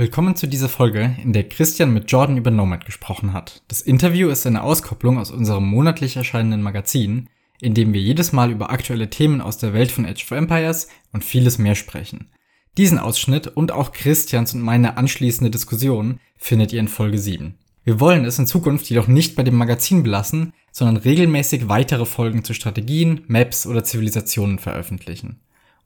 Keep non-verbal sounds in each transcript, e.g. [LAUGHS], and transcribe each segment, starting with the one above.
Willkommen zu dieser Folge, in der Christian mit Jordan über Nomad gesprochen hat. Das Interview ist eine Auskopplung aus unserem monatlich erscheinenden Magazin, in dem wir jedes Mal über aktuelle Themen aus der Welt von Age of Empires und vieles mehr sprechen. Diesen Ausschnitt und auch Christians und meine anschließende Diskussion findet ihr in Folge 7. Wir wollen es in Zukunft jedoch nicht bei dem Magazin belassen, sondern regelmäßig weitere Folgen zu Strategien, Maps oder Zivilisationen veröffentlichen.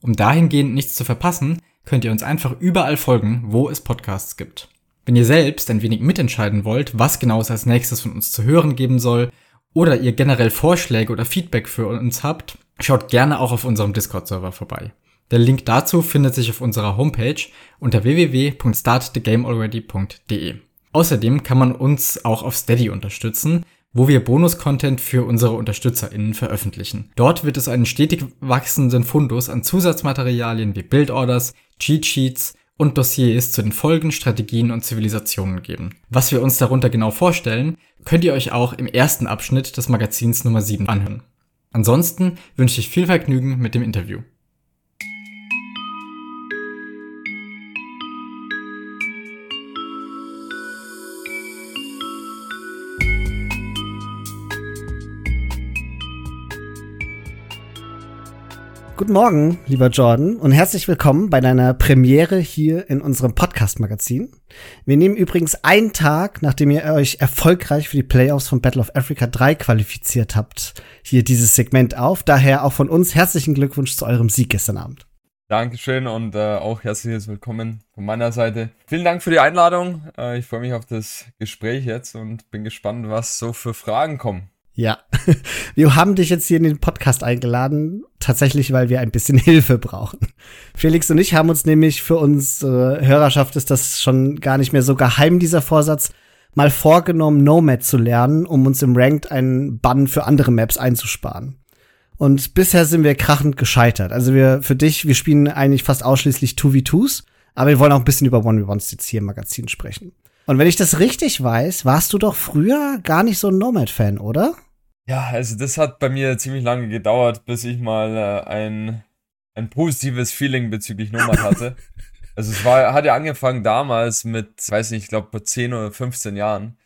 Um dahingehend nichts zu verpassen, könnt ihr uns einfach überall folgen, wo es Podcasts gibt. Wenn ihr selbst ein wenig mitentscheiden wollt, was genau es als nächstes von uns zu hören geben soll, oder ihr generell Vorschläge oder Feedback für uns habt, schaut gerne auch auf unserem Discord-Server vorbei. Der Link dazu findet sich auf unserer Homepage unter www.startthegamealready.de. Außerdem kann man uns auch auf Steady unterstützen, wo wir Bonus-Content für unsere UnterstützerInnen veröffentlichen. Dort wird es einen stetig wachsenden Fundus an Zusatzmaterialien wie Build-Orders, Cheat-Sheets und Dossiers zu den Folgen, Strategien und Zivilisationen geben. Was wir uns darunter genau vorstellen, könnt ihr euch auch im ersten Abschnitt des Magazins Nummer 7 anhören. Ansonsten wünsche ich viel Vergnügen mit dem Interview. Guten Morgen, lieber Jordan, und herzlich willkommen bei deiner Premiere hier in unserem Podcast-Magazin. Wir nehmen übrigens einen Tag, nachdem ihr euch erfolgreich für die Playoffs von Battle of Africa 3 qualifiziert habt, hier dieses Segment auf. Daher auch von uns herzlichen Glückwunsch zu eurem Sieg gestern Abend. Dankeschön und äh, auch herzliches Willkommen von meiner Seite. Vielen Dank für die Einladung. Äh, ich freue mich auf das Gespräch jetzt und bin gespannt, was so für Fragen kommen. Ja, [LAUGHS] wir haben dich jetzt hier in den Podcast eingeladen, tatsächlich, weil wir ein bisschen [LAUGHS] Hilfe brauchen. Felix und ich haben uns nämlich für unsere Hörerschaft ist das schon gar nicht mehr so geheim, dieser Vorsatz, mal vorgenommen, Nomad zu lernen, um uns im Ranked einen Bann für andere Maps einzusparen. Und bisher sind wir krachend gescheitert. Also wir, für dich, wir spielen eigentlich fast ausschließlich 2v2s, aber wir wollen auch ein bisschen über 1v1s jetzt hier im Magazin sprechen. Und wenn ich das richtig weiß, warst du doch früher gar nicht so ein Nomad-Fan, oder? Ja, also das hat bei mir ziemlich lange gedauert, bis ich mal äh, ein, ein positives Feeling bezüglich Nomad hatte. [LAUGHS] also es war, hat ja angefangen damals mit, weiß nicht, ich glaube 10 oder 15 Jahren,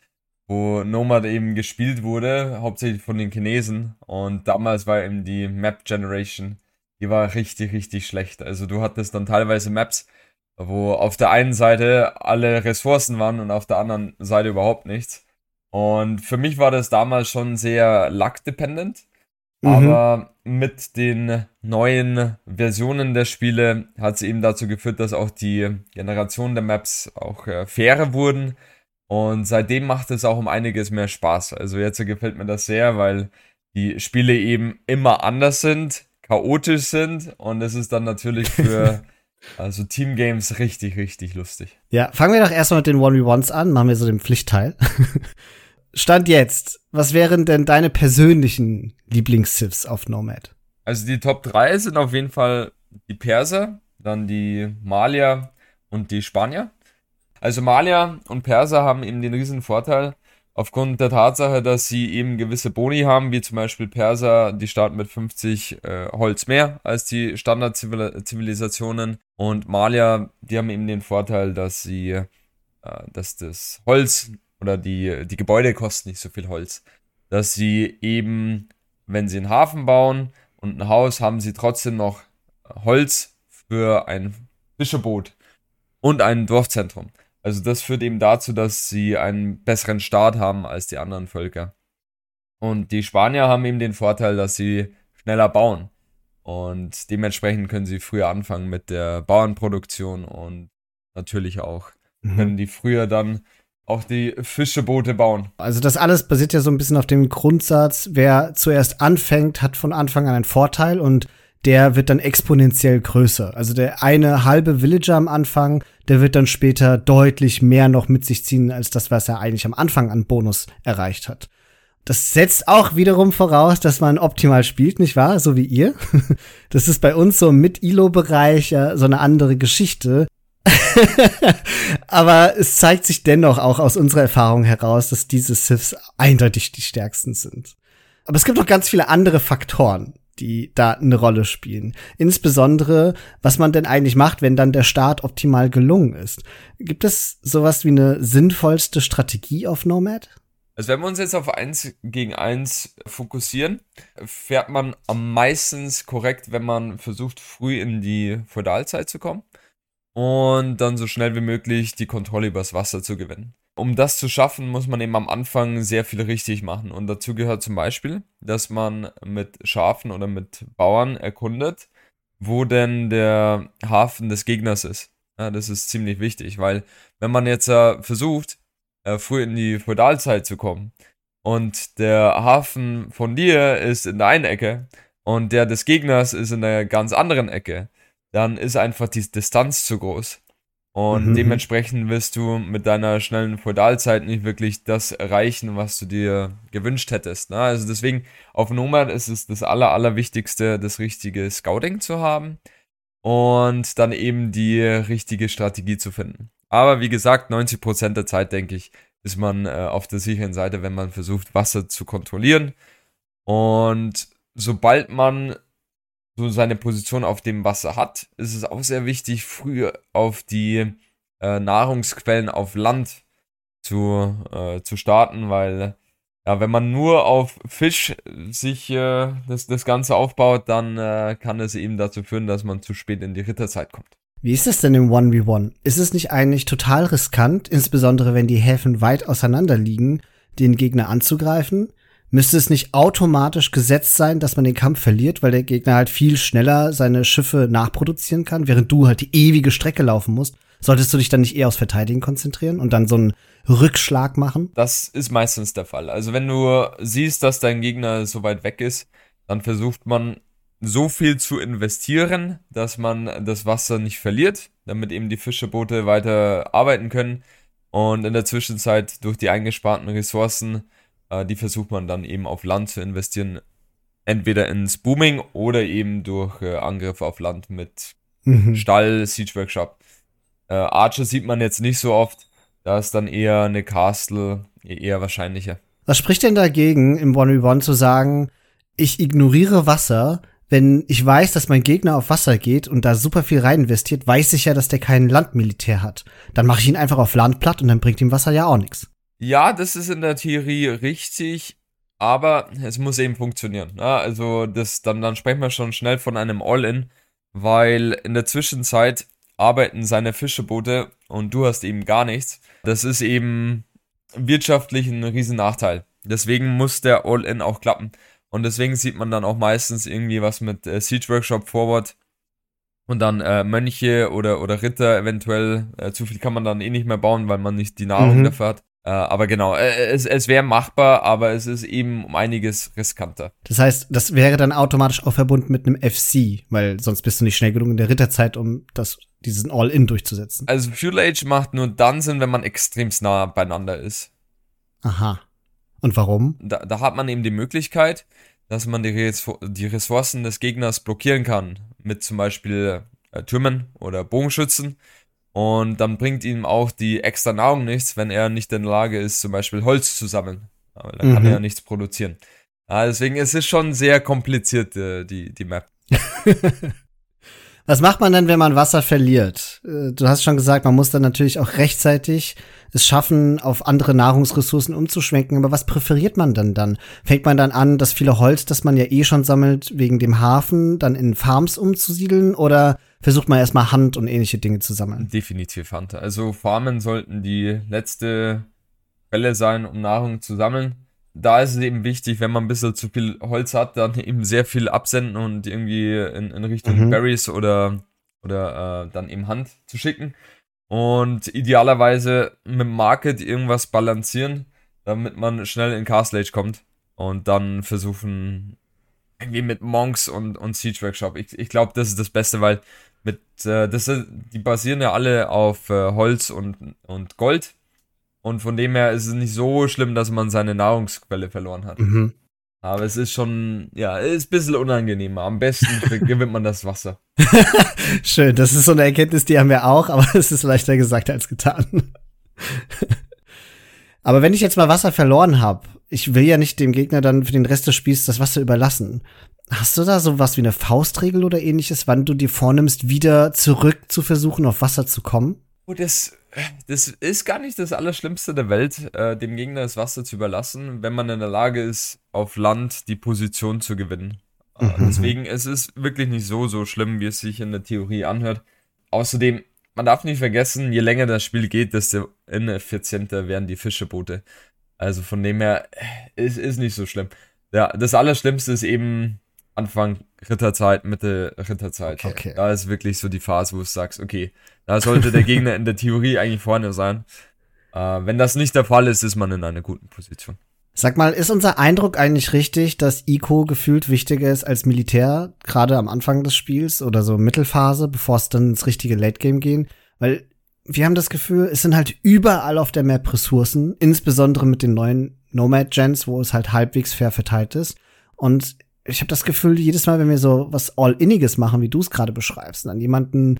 wo Nomad eben gespielt wurde, hauptsächlich von den Chinesen. Und damals war eben die Map Generation, die war richtig, richtig schlecht. Also du hattest dann teilweise Maps, wo auf der einen Seite alle Ressourcen waren und auf der anderen Seite überhaupt nichts. Und für mich war das damals schon sehr luck-dependent. Mhm. Aber mit den neuen Versionen der Spiele hat es eben dazu geführt, dass auch die Generation der Maps auch äh, fairer wurden. Und seitdem macht es auch um einiges mehr Spaß. Also jetzt gefällt mir das sehr, weil die Spiele eben immer anders sind, chaotisch sind und es ist dann natürlich für [LAUGHS] Also Teamgames richtig, richtig lustig. Ja, fangen wir doch erstmal mit den 1v1s an, machen wir so den Pflichtteil. [LAUGHS] Stand jetzt, was wären denn deine persönlichen Lieblings-Sifs auf Nomad? Also die Top 3 sind auf jeden Fall die Perser, dann die Malier und die Spanier. Also Malier und Perser haben eben den riesen Vorteil, aufgrund der Tatsache, dass sie eben gewisse Boni haben, wie zum Beispiel Perser, die starten mit 50 äh, Holz mehr als die Standard-Zivilisationen und Malier, die haben eben den Vorteil, dass sie, äh, dass das Holz oder die, die Gebäude kosten nicht so viel Holz, dass sie eben, wenn sie einen Hafen bauen und ein Haus, haben sie trotzdem noch Holz für ein Fischerboot und ein Dorfzentrum. Also das führt eben dazu, dass sie einen besseren Start haben als die anderen Völker. Und die Spanier haben eben den Vorteil, dass sie schneller bauen. Und dementsprechend können sie früher anfangen mit der Bauernproduktion und natürlich auch mhm. können die früher dann auch die Fischeboote bauen. Also das alles basiert ja so ein bisschen auf dem Grundsatz, wer zuerst anfängt, hat von Anfang an einen Vorteil und der wird dann exponentiell größer. Also der eine halbe Villager am Anfang, der wird dann später deutlich mehr noch mit sich ziehen, als das, was er eigentlich am Anfang an Bonus erreicht hat. Das setzt auch wiederum voraus, dass man optimal spielt, nicht wahr? So wie ihr. [LAUGHS] Das ist bei uns so mit ILO-Bereich ja so eine andere Geschichte. [LAUGHS] Aber es zeigt sich dennoch auch aus unserer Erfahrung heraus, dass diese Siths eindeutig die stärksten sind. Aber es gibt noch ganz viele andere Faktoren, die da eine Rolle spielen. Insbesondere, was man denn eigentlich macht, wenn dann der Start optimal gelungen ist. Gibt es sowas wie eine sinnvollste Strategie auf Nomad? Also wenn wir uns jetzt auf eins gegen eins fokussieren, fährt man am meisten korrekt, wenn man versucht, früh in die Feudalzeit zu kommen und dann so schnell wie möglich die Kontrolle übers Wasser zu gewinnen. Um das zu schaffen, muss man eben am Anfang sehr viel richtig machen. Und dazu gehört zum Beispiel, dass man mit Schafen oder mit Bauern erkundet, wo denn der Hafen des Gegners ist. Ja, das ist ziemlich wichtig, weil wenn man jetzt äh, versucht, äh, früh in die Feudalzeit zu kommen und der Hafen von dir ist in der einen Ecke und der des Gegners ist in der ganz anderen Ecke, dann ist einfach die Distanz zu groß. Und mhm. dementsprechend wirst du mit deiner schnellen Feudalzeit nicht wirklich das erreichen, was du dir gewünscht hättest. Ne? Also deswegen auf Nomad ist es das Aller, Allerwichtigste, das richtige Scouting zu haben und dann eben die richtige Strategie zu finden. Aber wie gesagt, 90% der Zeit, denke ich, ist man äh, auf der sicheren Seite, wenn man versucht, Wasser zu kontrollieren. Und sobald man so seine Position auf dem Wasser hat, ist es auch sehr wichtig, früh auf die äh, Nahrungsquellen auf Land zu, äh, zu starten, weil ja, wenn man nur auf Fisch sich äh, das, das Ganze aufbaut, dann äh, kann es eben dazu führen, dass man zu spät in die Ritterzeit kommt. Wie ist es denn im 1v1? Ist es nicht eigentlich total riskant, insbesondere wenn die Häfen weit auseinander liegen, den Gegner anzugreifen? Müsste es nicht automatisch gesetzt sein, dass man den Kampf verliert, weil der Gegner halt viel schneller seine Schiffe nachproduzieren kann, während du halt die ewige Strecke laufen musst? Solltest du dich dann nicht eher aufs Verteidigen konzentrieren und dann so einen Rückschlag machen? Das ist meistens der Fall. Also wenn du siehst, dass dein Gegner so weit weg ist, dann versucht man so viel zu investieren, dass man das Wasser nicht verliert, damit eben die Fischerboote weiter arbeiten können und in der Zwischenzeit durch die eingesparten Ressourcen äh, die versucht man dann eben auf Land zu investieren. Entweder ins Booming oder eben durch äh, Angriffe auf Land mit mhm. Stall, Siege Workshop. Äh, Archer sieht man jetzt nicht so oft. Da ist dann eher eine Castle eher wahrscheinlicher. Was spricht denn dagegen, im 1v1 zu sagen, ich ignoriere Wasser, wenn ich weiß, dass mein Gegner auf Wasser geht und da super viel rein investiert, weiß ich ja, dass der kein Landmilitär hat. Dann mache ich ihn einfach auf Land platt und dann bringt ihm Wasser ja auch nichts. Ja, das ist in der Theorie richtig, aber es muss eben funktionieren. Ja, ne? also das, dann, dann sprechen wir schon schnell von einem All-In, weil in der Zwischenzeit arbeiten seine Fischeboote und du hast eben gar nichts. Das ist eben wirtschaftlich ein riesen Nachteil. Deswegen muss der All-In auch klappen. Und deswegen sieht man dann auch meistens irgendwie was mit äh, Siege Workshop Forward und dann äh, Mönche oder, oder Ritter eventuell. Äh, zu viel kann man dann eh nicht mehr bauen, weil man nicht die Nahrung mhm. dafür hat. Äh, aber genau, äh, es, es wäre machbar, aber es ist eben um einiges riskanter. Das heißt, das wäre dann automatisch auch verbunden mit einem FC, weil sonst bist du nicht schnell genug in der Ritterzeit, um das, diesen All-In durchzusetzen. Also Fuel Age macht nur dann Sinn, wenn man extremst nah beieinander ist. Aha. Und warum? Da, da hat man eben die Möglichkeit, dass man die, die Ressourcen des Gegners blockieren kann. Mit zum Beispiel äh, Türmen oder Bogenschützen. Und dann bringt ihm auch die extra Nahrung nichts, wenn er nicht in der Lage ist, zum Beispiel Holz zu sammeln. Aber dann mhm. kann er ja nichts produzieren. Ja, deswegen ist es schon sehr kompliziert, äh, die, die Map. [LAUGHS] Was macht man denn, wenn man Wasser verliert? Äh, du hast schon gesagt, man muss dann natürlich auch rechtzeitig es schaffen, auf andere Nahrungsressourcen umzuschwenken. Aber was präferiert man denn dann? Fängt man dann an, das viele Holz, das man ja eh schon sammelt, wegen dem Hafen, dann in Farms umzusiedeln? Oder versucht man erstmal Hand und ähnliche Dinge zu sammeln. Definitiv Hand. Also Farmen sollten die letzte Quelle sein, um Nahrung zu sammeln. Da ist es eben wichtig, wenn man ein bisschen zu viel Holz hat, dann eben sehr viel absenden und irgendwie in, in Richtung mhm. Berries oder, oder äh, dann eben Hand zu schicken. Und idealerweise mit dem Market irgendwas balancieren, damit man schnell in Castle Age kommt. Und dann versuchen, irgendwie mit Monks und, und Siege Workshop. Ich, ich glaube, das ist das Beste, weil mit, äh, das, die basieren ja alle auf äh, Holz und, und Gold. Und von dem her ist es nicht so schlimm, dass man seine Nahrungsquelle verloren hat. Mhm. Aber es ist schon, ja, ist ein bisschen unangenehmer. Am besten [LAUGHS] gewinnt man das Wasser. [LAUGHS] Schön, das ist so eine Erkenntnis, die haben wir auch, aber [LAUGHS] es ist leichter gesagt als getan. aber wenn ich jetzt mal Wasser verloren habe, ich will ja nicht dem Gegner dann für den Rest des Spiels das Wasser überlassen. Hast du da so was wie eine Faustregel oder ähnliches, wann du dir vornimmst, wieder zurück zu versuchen, auf Wasser zu kommen? Oh, das, das ist gar nicht das Allerschlimmste der Welt, äh, dem Gegner das Wasser zu überlassen, wenn man in der Lage ist, auf Land die Position zu gewinnen. Äh, mhm. Deswegen, es ist wirklich nicht so, so schlimm, wie es sich in der Theorie anhört. Außerdem, man darf nicht vergessen, je länger das Spiel geht, desto ineffizienter werden die Fischeboote. Also von dem her, es ist nicht so schlimm. Ja, das Allerschlimmste ist eben Anfang Ritterzeit, Mitte Ritterzeit. Okay. Da ist wirklich so die Phase, wo du sagst, okay, da sollte der Gegner in der Theorie eigentlich vorne sein. Äh, wenn das nicht der Fall ist, ist man in einer guten Position. Sag mal, ist unser Eindruck eigentlich richtig, dass Ico gefühlt wichtiger ist als Militär, gerade am Anfang des Spiels oder so Mittelphase, bevor es dann ins richtige Late Game gehen? Weil wir haben das Gefühl, es sind halt überall auf der Map Ressourcen, insbesondere mit den neuen Nomad-Gens, wo es halt halbwegs fair verteilt ist. Und ich habe das Gefühl, jedes Mal, wenn wir so was All-Inniges machen, wie du es gerade beschreibst, dann jemanden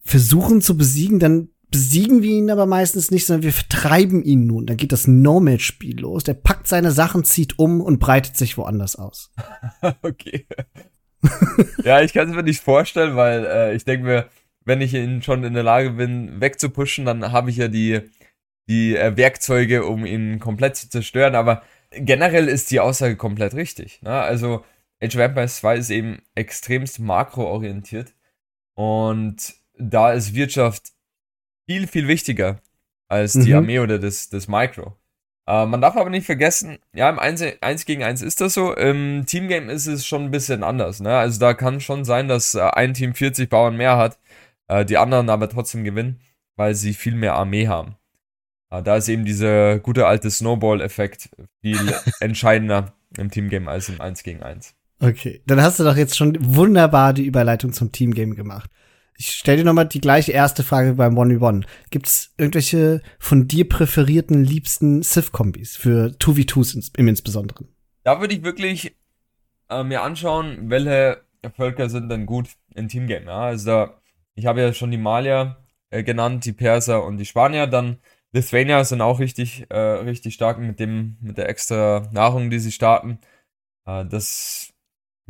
versuchen zu besiegen, dann besiegen wir ihn aber meistens nicht, sondern wir vertreiben ihn nun. Dann geht das Nomad-Spiel los. Der packt seine Sachen, zieht um und breitet sich woanders aus. [LAUGHS] okay. ja, ich kann es mir nicht vorstellen, weil äh, ich denke mir, wenn ich ihn schon in der Lage bin, wegzupushen, dann habe ich ja die, die äh, Werkzeuge, um ihn komplett zu zerstören. Aber generell ist die Aussage komplett richtig. Ne? Also Age of Empires 2 ist eben extremst makroorientiert und da ist Wirtschaft viel, viel wichtiger als die mhm. Armee oder das, das Micro. Äh, man darf aber nicht vergessen, ja, im 1, 1 gegen 1 ist das so. Im Teamgame ist es schon ein bisschen anders. Ne? Also da kann schon sein, dass äh, ein Team 40 Bauern mehr hat, äh, die anderen aber trotzdem gewinnen, weil sie viel mehr Armee haben. Ah, da ist eben dieser gute alte Snowball-Effekt viel [LAUGHS] entscheidender im Teamgame als im 1 gegen 1. Okay, dann hast du doch jetzt schon wunderbar die Überleitung zum Teamgame gemacht. Ich stelle dir nochmal die gleiche erste Frage beim 1v1. Gibt es irgendwelche von dir präferierten, liebsten Civ-Kombis für 2v2s im Insbesonderen? Da würde ich wirklich äh, mir anschauen, welche Völker sind denn gut im Teamgame. Ja? Also da, ich habe ja schon die Malier äh, genannt, die Perser und die Spanier. Dann Lithuania sind auch richtig, äh, richtig stark mit dem, mit der extra Nahrung, die sie starten. Äh, das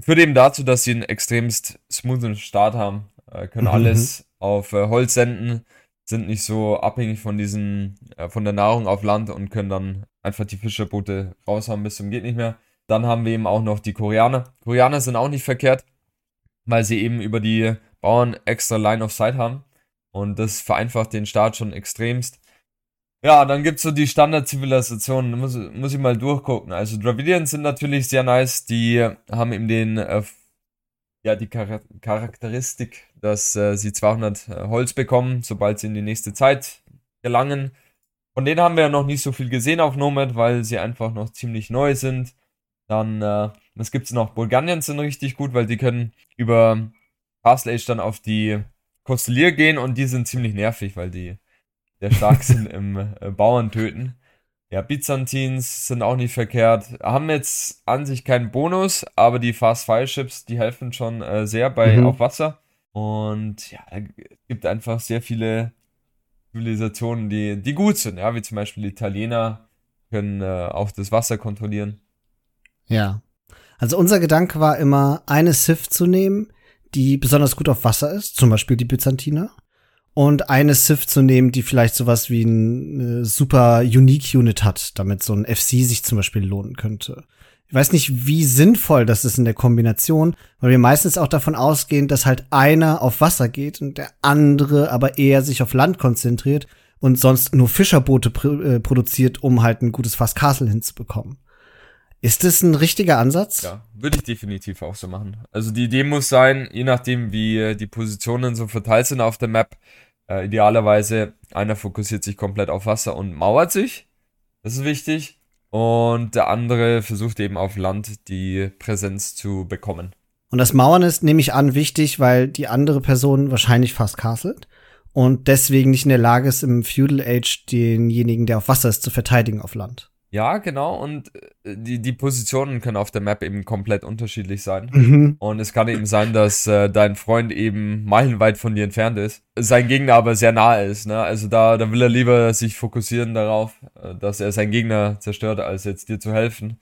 führt eben dazu, dass sie einen extremst smoothen Start haben. Äh, können mhm. alles auf äh, Holz senden, sind nicht so abhängig von diesen, äh, von der Nahrung auf Land und können dann einfach die Fischerboote raushauen bis zum geht nicht mehr. Dann haben wir eben auch noch die Koreaner. Koreaner sind auch nicht verkehrt, weil sie eben über die Bauern extra Line of Sight haben. Und das vereinfacht den Start schon extremst. Ja, dann gibt's so die Standard-Zivilisationen, muss, muss ich mal durchgucken. Also Dravidians sind natürlich sehr nice, die haben eben den, äh, ja, die Char Charakteristik, dass äh, sie 200 äh, Holz bekommen, sobald sie in die nächste Zeit gelangen. Von denen haben wir ja noch nicht so viel gesehen auf Nomad, weil sie einfach noch ziemlich neu sind. Dann, äh, was gibt's noch? Bulgarians sind richtig gut, weil die können über Castle Age dann auf die Kostelier gehen und die sind ziemlich nervig, weil die sehr stark sind im äh, Bauern töten. Ja, Byzantins sind auch nicht verkehrt. Haben jetzt an sich keinen Bonus, aber die Fast Fire Ships, die helfen schon äh, sehr bei mhm. auf Wasser. Und ja, es gibt einfach sehr viele Zivilisationen, die, die gut sind, ja, wie zum Beispiel die Italiener können äh, auch das Wasser kontrollieren. Ja. Also unser Gedanke war immer, eine Sith zu nehmen, die besonders gut auf Wasser ist, zum Beispiel die Byzantiner und eine Sith zu nehmen, die vielleicht sowas wie eine super Unique Unit hat, damit so ein FC sich zum Beispiel lohnen könnte. Ich weiß nicht, wie sinnvoll das ist in der Kombination, weil wir meistens auch davon ausgehen, dass halt einer auf Wasser geht und der andere aber eher sich auf Land konzentriert und sonst nur Fischerboote pr äh, produziert, um halt ein gutes Fast Castle hinzubekommen. Ist das ein richtiger Ansatz? Ja, würde ich definitiv auch so machen. Also die Idee muss sein, je nachdem wie die Positionen so verteilt sind auf der Map, äh, idealerweise einer fokussiert sich komplett auf Wasser und mauert sich. Das ist wichtig. Und der andere versucht eben auf Land die Präsenz zu bekommen. Und das Mauern ist, nehme ich an, wichtig, weil die andere Person wahrscheinlich fast castelt und deswegen nicht in der Lage ist, im Feudal Age denjenigen, der auf Wasser ist, zu verteidigen auf Land. Ja, genau. Und äh, die, die Positionen können auf der Map eben komplett unterschiedlich sein. Mhm. Und es kann eben sein, dass äh, dein Freund eben meilenweit von dir entfernt ist, sein Gegner aber sehr nahe ist. Ne? Also da, da will er lieber sich fokussieren darauf, äh, dass er seinen Gegner zerstört, als jetzt dir zu helfen.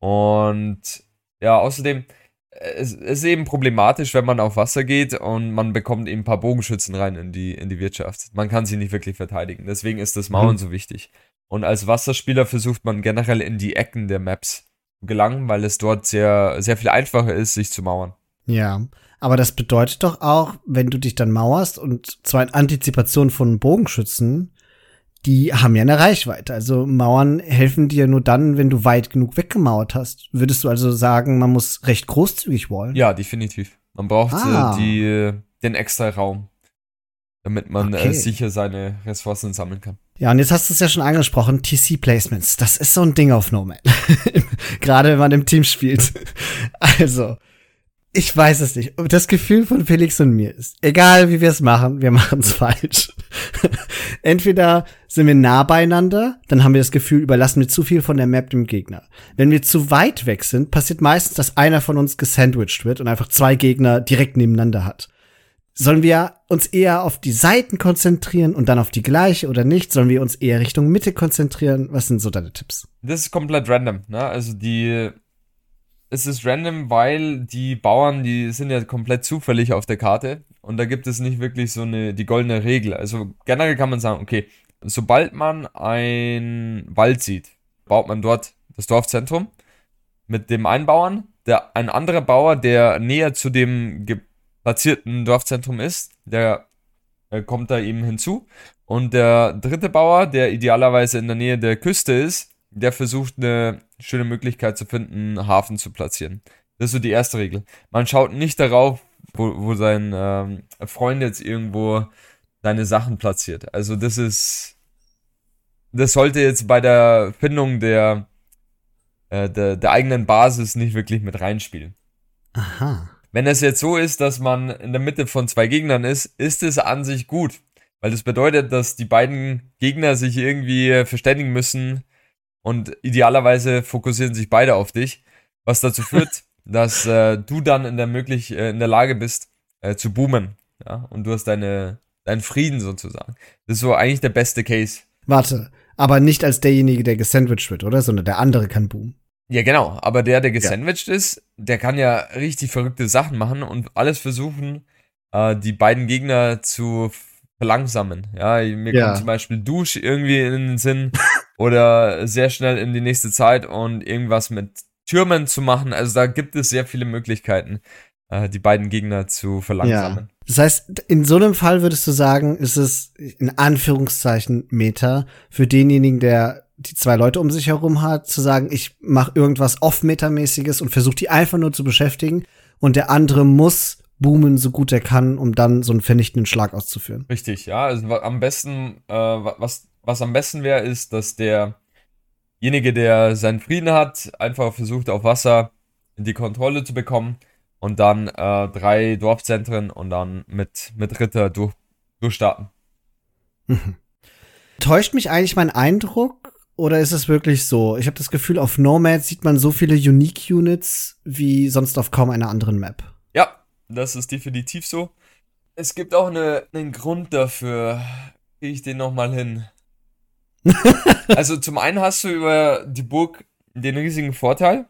Und ja, außerdem, es ist eben problematisch, wenn man auf Wasser geht und man bekommt eben ein paar Bogenschützen rein in die, in die Wirtschaft. Man kann sie nicht wirklich verteidigen. Deswegen ist das Mauern mhm. so wichtig. Und als Wasserspieler versucht man generell in die Ecken der Maps zu gelangen, weil es dort sehr, sehr viel einfacher ist, sich zu mauern. Ja, aber das bedeutet doch auch, wenn du dich dann mauerst und zwar in Antizipation von Bogenschützen, die haben ja eine Reichweite. Also Mauern helfen dir nur dann, wenn du weit genug weggemauert hast. Würdest du also sagen, man muss recht großzügig wollen? Ja, definitiv. Man braucht äh, ah. die, den extra Raum, damit man äh, okay. sicher seine Ressourcen sammeln kann. Ja, und jetzt hast du es ja schon angesprochen, TC-Placements. Das ist so ein Ding auf Nomad. [LAUGHS] Gerade wenn man im Team spielt. also, ich weiß es nicht. Das Gefühl von Felix und mir ist, egal wie wir es machen, wir machen es [LAUGHS] falsch. Entweder sind wir nah beieinander, dann haben wir das Gefühl, überlassen wir zu viel von der Map dem Gegner. Wenn wir zu weit weg sind, passiert meistens, dass einer von uns gesandwiched wird und einfach zwei Gegner direkt nebeneinander hat. Sollen wir uns eher auf die Seiten konzentrieren und dann auf die gleiche oder nicht? Sollen wir uns eher Richtung Mitte konzentrieren? Was sind so deine Tipps? Das ist komplett random, ne? Also die es ist random, weil die Bauern, die sind ja komplett zufällig auf der Karte und da gibt es nicht wirklich so eine die goldene Regel. Also generell kann man sagen, okay, sobald man ein Wald sieht, baut man dort das Dorfzentrum mit dem einen Bauern, der ein anderer Bauer, der näher zu dem platzierten Dorfzentrum ist, der äh, kommt da eben hinzu und der dritte Bauer, der idealerweise in der Nähe der Küste ist, der versucht eine schöne Möglichkeit zu finden, einen Hafen zu platzieren. Das ist so die erste Regel. Man schaut nicht darauf, wo, wo sein ähm, Freund jetzt irgendwo seine Sachen platziert. Also das ist, das sollte jetzt bei der Findung der, äh, der, der eigenen Basis nicht wirklich mit reinspielen. Aha. Wenn es jetzt so ist, dass man in der Mitte von zwei Gegnern ist, ist es an sich gut. Weil das bedeutet, dass die beiden Gegner sich irgendwie verständigen müssen, und idealerweise fokussieren sich beide auf dich, was dazu [LAUGHS] führt, dass äh, du dann in der möglich äh, in der Lage bist äh, zu boomen, ja, und du hast deine deinen Frieden sozusagen. Das ist so eigentlich der beste Case. Warte, aber nicht als derjenige, der gesandwiched wird, oder? Sondern der andere kann boomen. Ja, genau. Aber der, der gesandwiched ja. ist, der kann ja richtig verrückte Sachen machen und alles versuchen, äh, die beiden Gegner zu verlangsamen. Ja, mir ja. kommt zum Beispiel Dusch irgendwie in den Sinn [LAUGHS] oder sehr schnell in die nächste Zeit und irgendwas mit Türmen zu machen. Also da gibt es sehr viele Möglichkeiten, äh, die beiden Gegner zu verlangsamen. Ja. Das heißt, in so einem Fall würdest du sagen, ist es in Anführungszeichen Meta für denjenigen, der die zwei Leute um sich herum hat, zu sagen, ich mache irgendwas off-metamäßiges und versuche die einfach nur zu beschäftigen und der andere muss boomen, so gut er kann, um dann so einen vernichtenden Schlag auszuführen. Richtig, ja. Also am besten, äh, was was am besten wäre, ist, dass derjenige, der seinen Frieden hat, einfach versucht, auf Wasser die Kontrolle zu bekommen und dann äh, drei Dorfzentren und dann mit, mit Ritter durch, durchstarten. Mhm. Täuscht mich eigentlich mein Eindruck oder ist es wirklich so? Ich habe das Gefühl, auf Nomad sieht man so viele Unique Units wie sonst auf kaum einer anderen Map. Ja, das ist definitiv so. Es gibt auch eine, einen Grund dafür. Kriege ich den noch mal hin? [LAUGHS] also zum einen hast du über die Burg den riesigen Vorteil,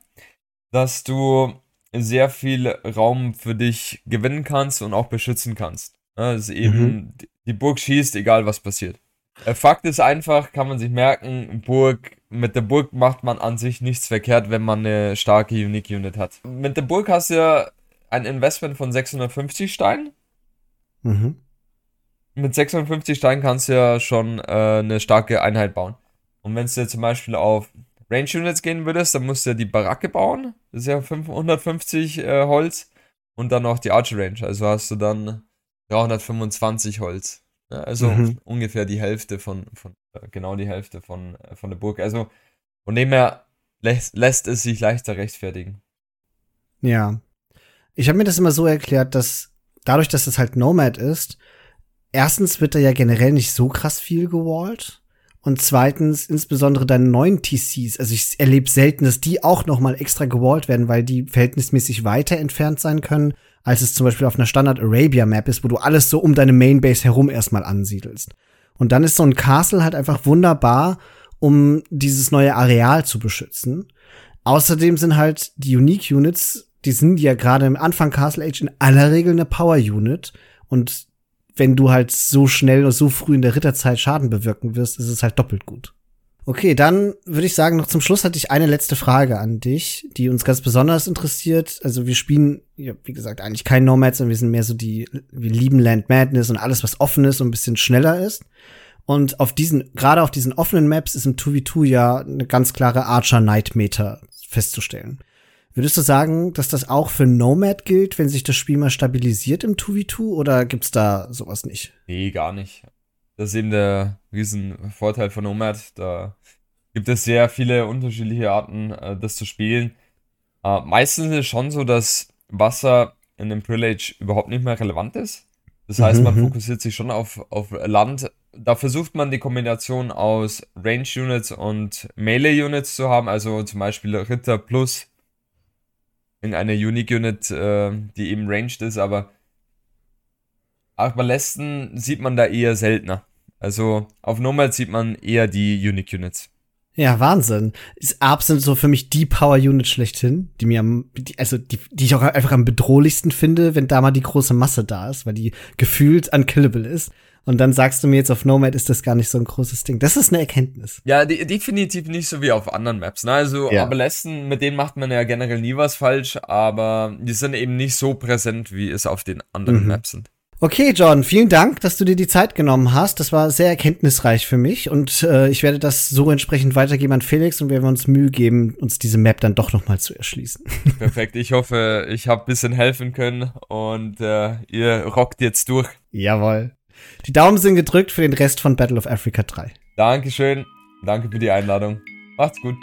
dass du sehr viel Raum für dich gewinnen kannst und auch beschützen kannst. Also eben mhm. die Burg schießt, egal was passiert. Fakt ist einfach, kann man sich merken, Burg, mit der Burg macht man an sich nichts verkehrt, wenn man eine starke Unique Unit hat. Mit der Burg hast du ja ein Investment von 650 Steinen. Mhm mit 650 Steinen kannst du ja schon äh, eine starke Einheit bauen. Und wenn du zum Beispiel auf Range Units gehen würdest, dann musst du ja die Baracke bauen. Das ist ja 550 äh, Holz. Und dann noch die Archer Range. Also hast du dann 325 Holz. Ja, also mhm. ungefähr die Hälfte von, von äh, genau die Hälfte von, äh, von der Burg. Also von dem her lässt, lässt es sich leichter rechtfertigen. Ja. Ich habe mir das immer so erklärt, dass dadurch, dass es halt Nomad ist, erstens wird da ja generell nicht so krass viel gewallt. Und zweitens, insbesondere deine neuen TCs, also ich erlebe selten, dass die auch noch mal extra gewallt werden, weil die verhältnismäßig weiter entfernt sein können, als es zum Beispiel auf einer Standard Arabia Map ist, wo du alles so um deine Mainbase herum erstmal ansiedelst. Und dann ist so ein Castle halt einfach wunderbar, um dieses neue Areal zu beschützen. Außerdem sind halt die Unique Units die sind ja gerade im Anfang Castle Age in aller Regel eine Power Unit und wenn du halt so schnell und so früh in der Ritterzeit Schaden bewirken wirst, ist es halt doppelt gut. Okay, dann würde ich sagen, noch zum Schluss hatte ich eine letzte Frage an dich, die uns ganz besonders interessiert. Also wir spielen, ja, wie gesagt, eigentlich kein Nomads, sondern wir sind mehr so die, wir lieben Land Madness und alles, was offen ist und ein bisschen schneller ist. Und auf diesen, gerade auf diesen offenen Maps ist im 2v2 ja eine ganz klare Archer Knight Meter festzustellen. Würdest du sagen, dass das auch für Nomad gilt, wenn sich das Spiel mal stabilisiert im 2v2 oder gibt's da sowas nicht? Nee, gar nicht. Das ist eben der Riesenvorteil von Nomad. Da gibt es sehr viele unterschiedliche Arten, äh, das zu spielen. Äh, meistens ist es schon so, dass Wasser in dem Prillage überhaupt nicht mehr relevant ist. Das heißt, man mhm. fokussiert sich schon auf, auf Land. Da versucht man die Kombination aus Range Units und Melee Units zu haben, also zum Beispiel Ritter plus in einer Unique Unit, äh, die eben ranged ist, aber Arbalisten sieht man da eher seltener. Also auf Nomad sieht man eher die Unique Units. Ja, Wahnsinn. Arp sind so für mich die Power Unit schlechthin, die mir am, die, also die, die ich auch einfach am bedrohlichsten finde, wenn da mal die große Masse da ist, weil die gefühlt unkillable ist. Und dann sagst du mir jetzt auf Nomad ist das gar nicht so ein großes Ding. Das ist eine Erkenntnis. Ja, die, definitiv nicht so wie auf anderen Maps. Ne? Also ja. Abelästen, mit denen macht man ja generell nie was falsch, aber die sind eben nicht so präsent, wie es auf den anderen mhm. Maps sind. Okay, John, vielen Dank, dass du dir die Zeit genommen hast. Das war sehr erkenntnisreich für mich und äh, ich werde das so entsprechend weitergeben an Felix und werden uns Mühe geben, uns diese Map dann doch noch mal zu erschließen. [LAUGHS] Perfekt. Ich hoffe, ich habe bisschen helfen können und äh, ihr rockt jetzt durch. Jawohl. Die Daumen sind gedrückt für den Rest von Battle of Africa 3. Dankeschön. Danke für die Einladung. Macht's gut.